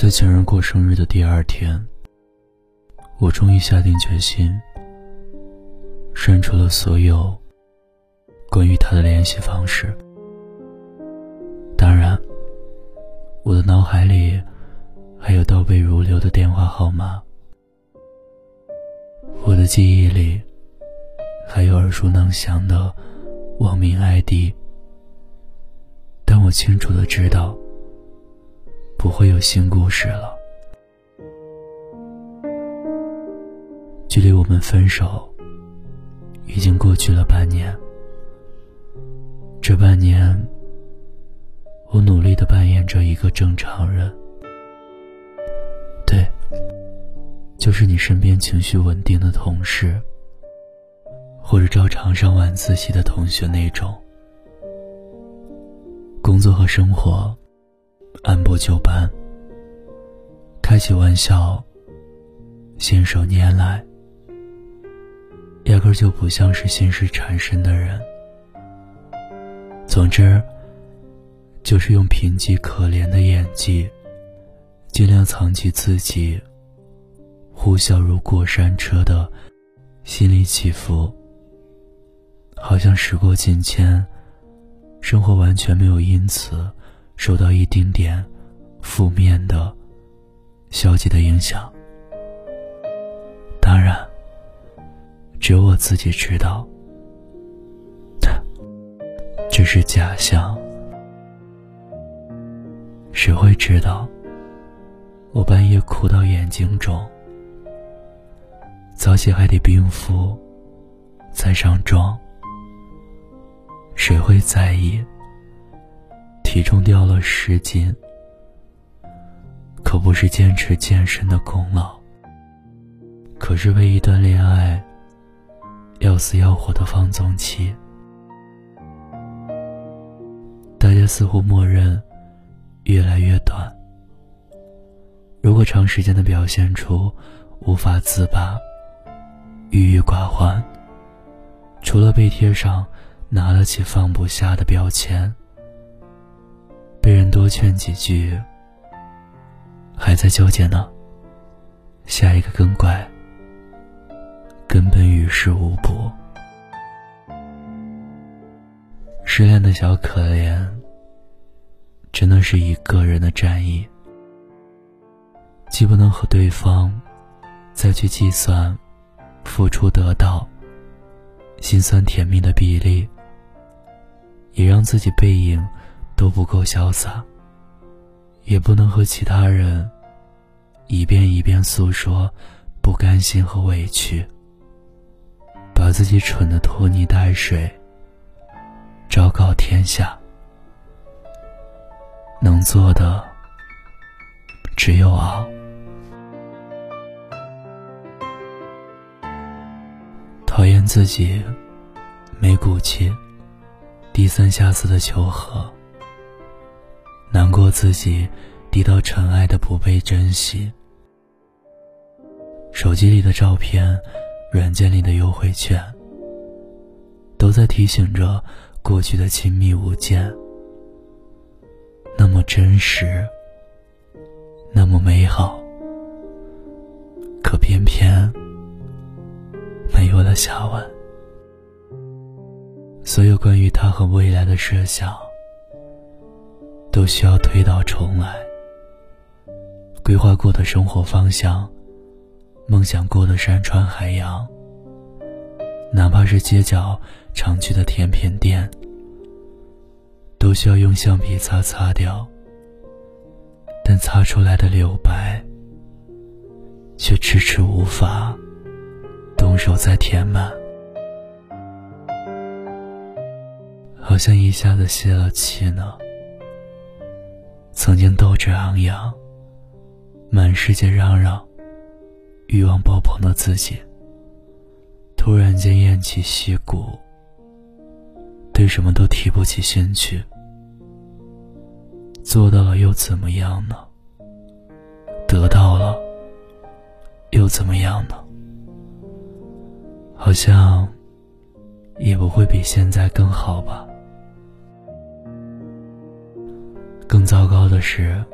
在情人过生日的第二天，我终于下定决心，删除了所有关于他的联系方式。当然，我的脑海里还有倒背如流的电话号码，我的记忆里还有耳熟能详的网名 ID，但我清楚的知道。不会有新故事了。距离我们分手已经过去了半年，这半年，我努力的扮演着一个正常人，对，就是你身边情绪稳定的同事，或者照常上晚自习的同学那种，工作和生活。按部就班，开起玩笑，信手拈来，压根就不像是心事缠身的人。总之，就是用贫瘠可怜的演技，尽量藏起自己呼啸如过山车的心理起伏，好像时过境迁，生活完全没有因此。受到一丁点负面的、消极的影响，当然，只有我自己知道，这是假象。谁会知道，我半夜哭到眼睛肿，早起还得冰敷，再上妆？谁会在意？体重掉了十斤，可不是坚持健身的功劳，可是为一段恋爱要死要活的放纵期。大家似乎默认越来越短。如果长时间的表现出无法自拔、郁郁寡欢，除了被贴上拿得起放不下的标签。被人多劝几句，还在纠结呢。下一个更怪，根本于事无补。失恋的小可怜，真的是一个人的战役，既不能和对方再去计算付出得到、心酸甜蜜的比例，也让自己背影。都不够潇洒，也不能和其他人一遍一遍诉说不甘心和委屈，把自己蠢的拖泥带水，昭告天下。能做的只有熬。讨厌自己没骨气，低三下四的求和。难过自己低到尘埃的不被珍惜，手机里的照片，软件里的优惠券，都在提醒着过去的亲密无间，那么真实，那么美好，可偏偏没有了下文。所有关于他和未来的设想。都需要推倒重来。规划过的生活方向，梦想过的山川海洋，哪怕是街角常去的甜品店，都需要用橡皮擦擦掉。但擦出来的留白，却迟迟无法动手再填满，好像一下子泄了气呢。曾经斗志昂扬、满世界嚷嚷、欲望爆棚的自己，突然间偃旗息鼓，对什么都提不起兴趣。做到了又怎么样呢？得到了又怎么样呢？好像也不会比现在更好吧。更糟糕的是，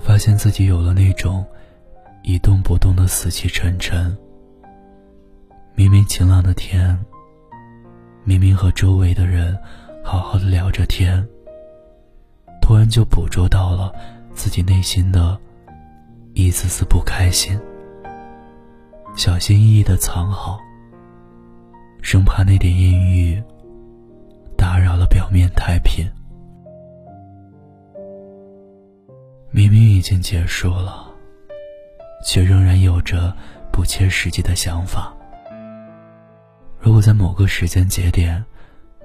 发现自己有了那种一动不动的死气沉沉。明明晴朗的天，明明和周围的人好好的聊着天，突然就捕捉到了自己内心的一丝丝不开心，小心翼翼的藏好，生怕那点阴郁打扰了表面太平。明明已经结束了，却仍然有着不切实际的想法。如果在某个时间节点，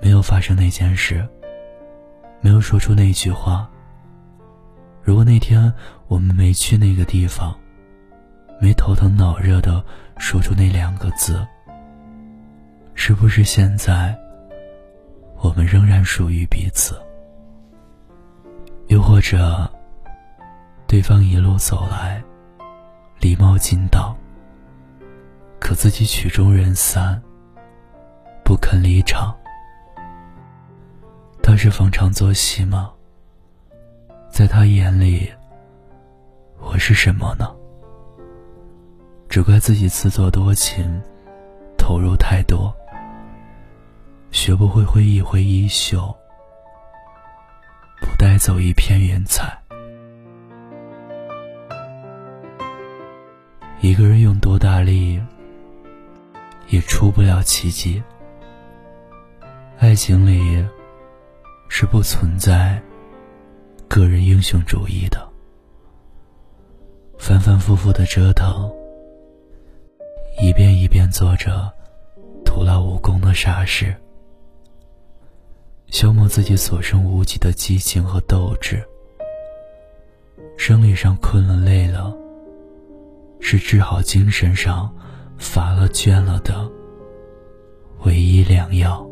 没有发生那件事，没有说出那句话，如果那天我们没去那个地方，没头疼脑热的说出那两个字，是不是现在我们仍然属于彼此？又或者？对方一路走来，礼貌尽到。可自己曲终人散，不肯离场。他是逢场作戏吗？在他眼里，我是什么呢？只怪自己自作多情，投入太多，学不会挥一挥衣袖，不带走一片云彩。一个人用多大力，也出不了奇迹。爱情里是不存在个人英雄主义的，反反复复的折腾，一遍一遍做着徒劳无功的傻事，消磨自己所剩无几的激情和斗志。生理上困了累了。是治好精神上乏了倦了的唯一良药。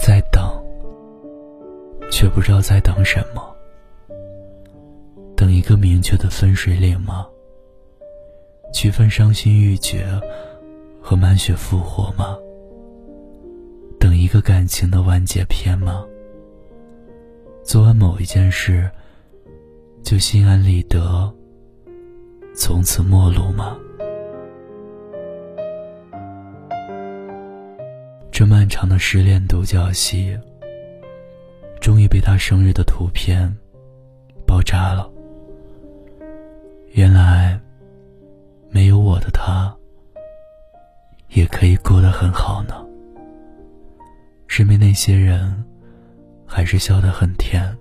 在等，却不知道在等什么。等一个明确的分水岭吗？区分伤心欲绝和满血复活吗？等一个感情的完结篇吗？做完某一件事，就心安理得。从此陌路吗？这漫长的失恋独角戏，终于被他生日的图片爆炸了。原来，没有我的他，也可以过得很好呢。身边那些人，还是笑得很甜。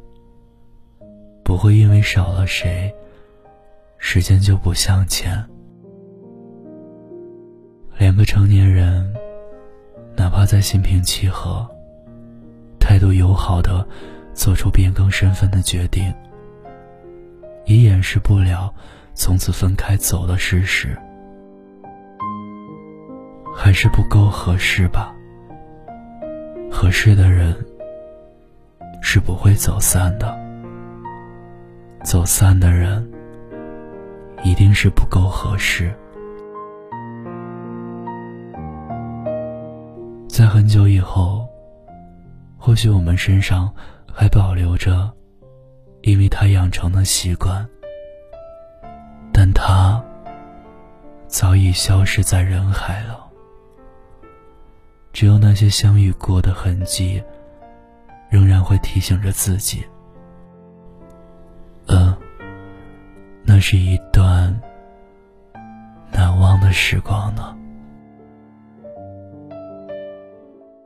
不会因为少了谁。时间就不向前。两个成年人，哪怕再心平气和、态度友好的做出变更身份的决定，也掩饰不了从此分开走的事实。还是不够合适吧？合适的人是不会走散的，走散的人。一定是不够合适。在很久以后，或许我们身上还保留着因为他养成的习惯，但他早已消失在人海了。只有那些相遇过的痕迹，仍然会提醒着自己。是一段难忘的时光呢。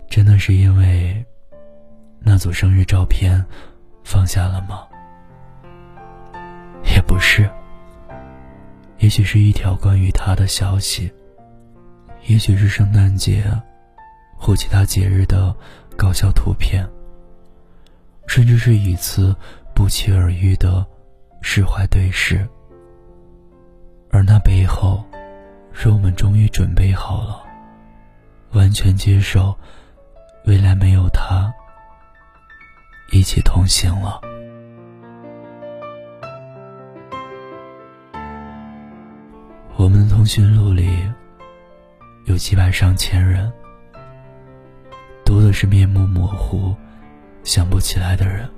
真的是因为那组生日照片放下了吗？也不是。也许是一条关于他的消息，也许是圣诞节或其他节日的搞笑图片，甚至是一次不期而遇的。释怀对视，而那背后，是我们终于准备好了，完全接受未来没有他一起同行了。我们的通讯录里有几百上千人，多的是面目模糊、想不起来的人。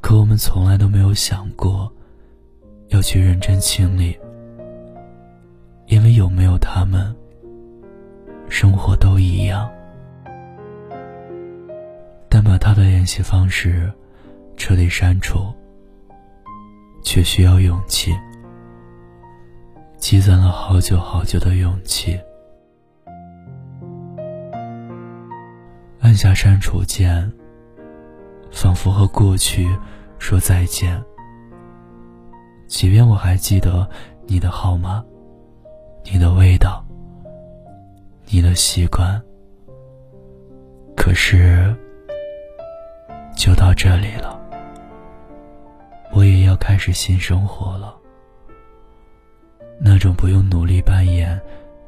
可我们从来都没有想过要去认真清理，因为有没有他们，生活都一样。但把他的联系方式彻底删除，却需要勇气，积攒了好久好久的勇气。按下删除键，仿佛和过去说再见。即便我还记得你的号码、你的味道、你的习惯，可是就到这里了。我也要开始新生活了，那种不用努力扮演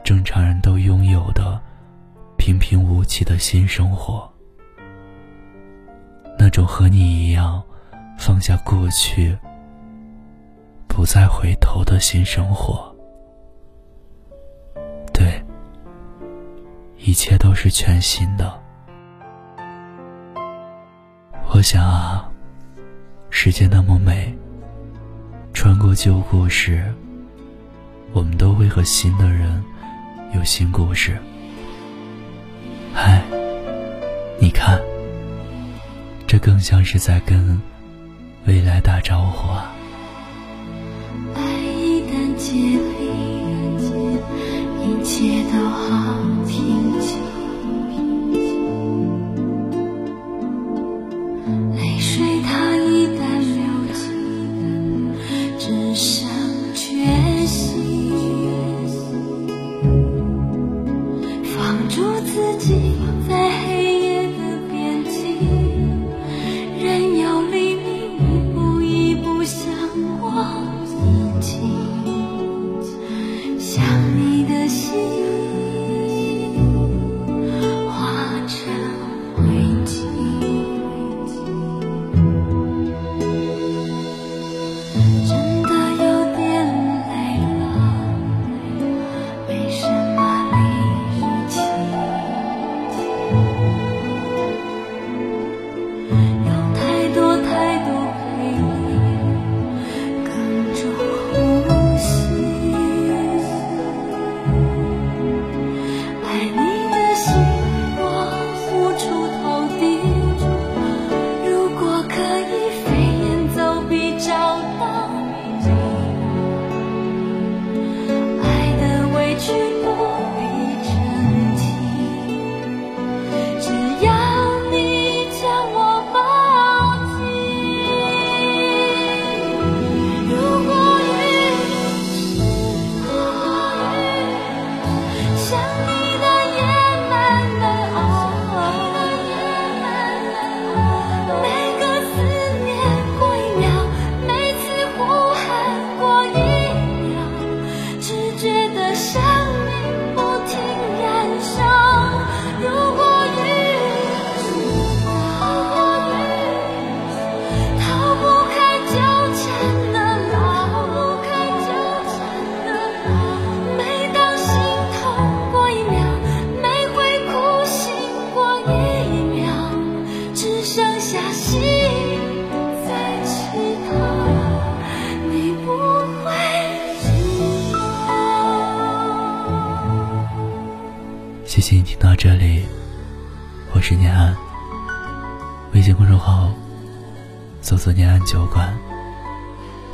正常人都拥有的。平平无奇的新生活，那种和你一样放下过去、不再回头的新生活，对，一切都是全新的。我想啊，世界那么美，穿过旧故事，我们都会和新的人有新故事。嗨，你看，这更像是在跟未来打招呼啊。心里一切都好。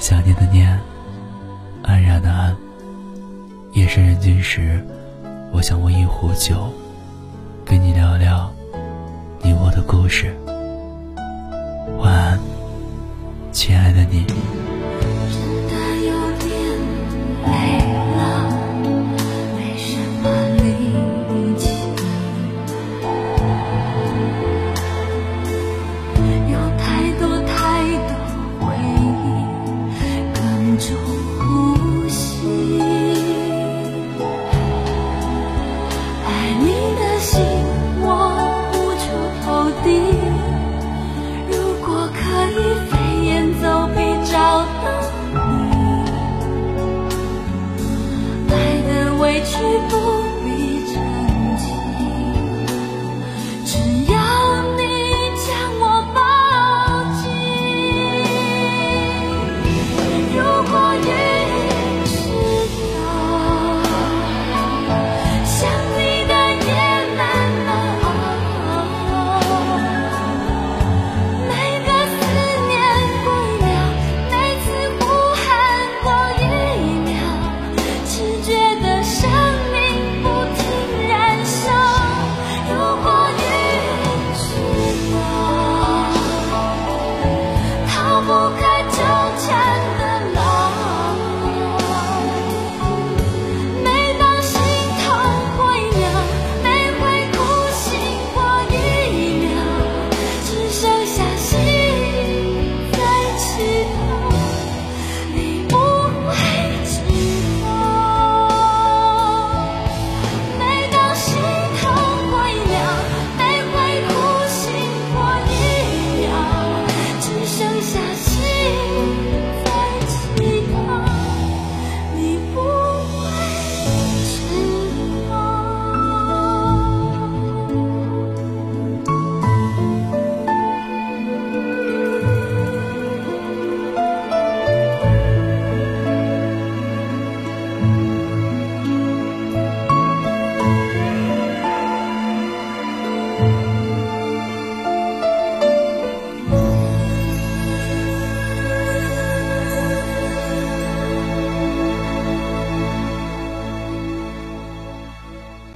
想念的念，安然的安。夜深人静时，我想温一壶酒，跟你聊聊你我的故事。晚安，亲爱的你。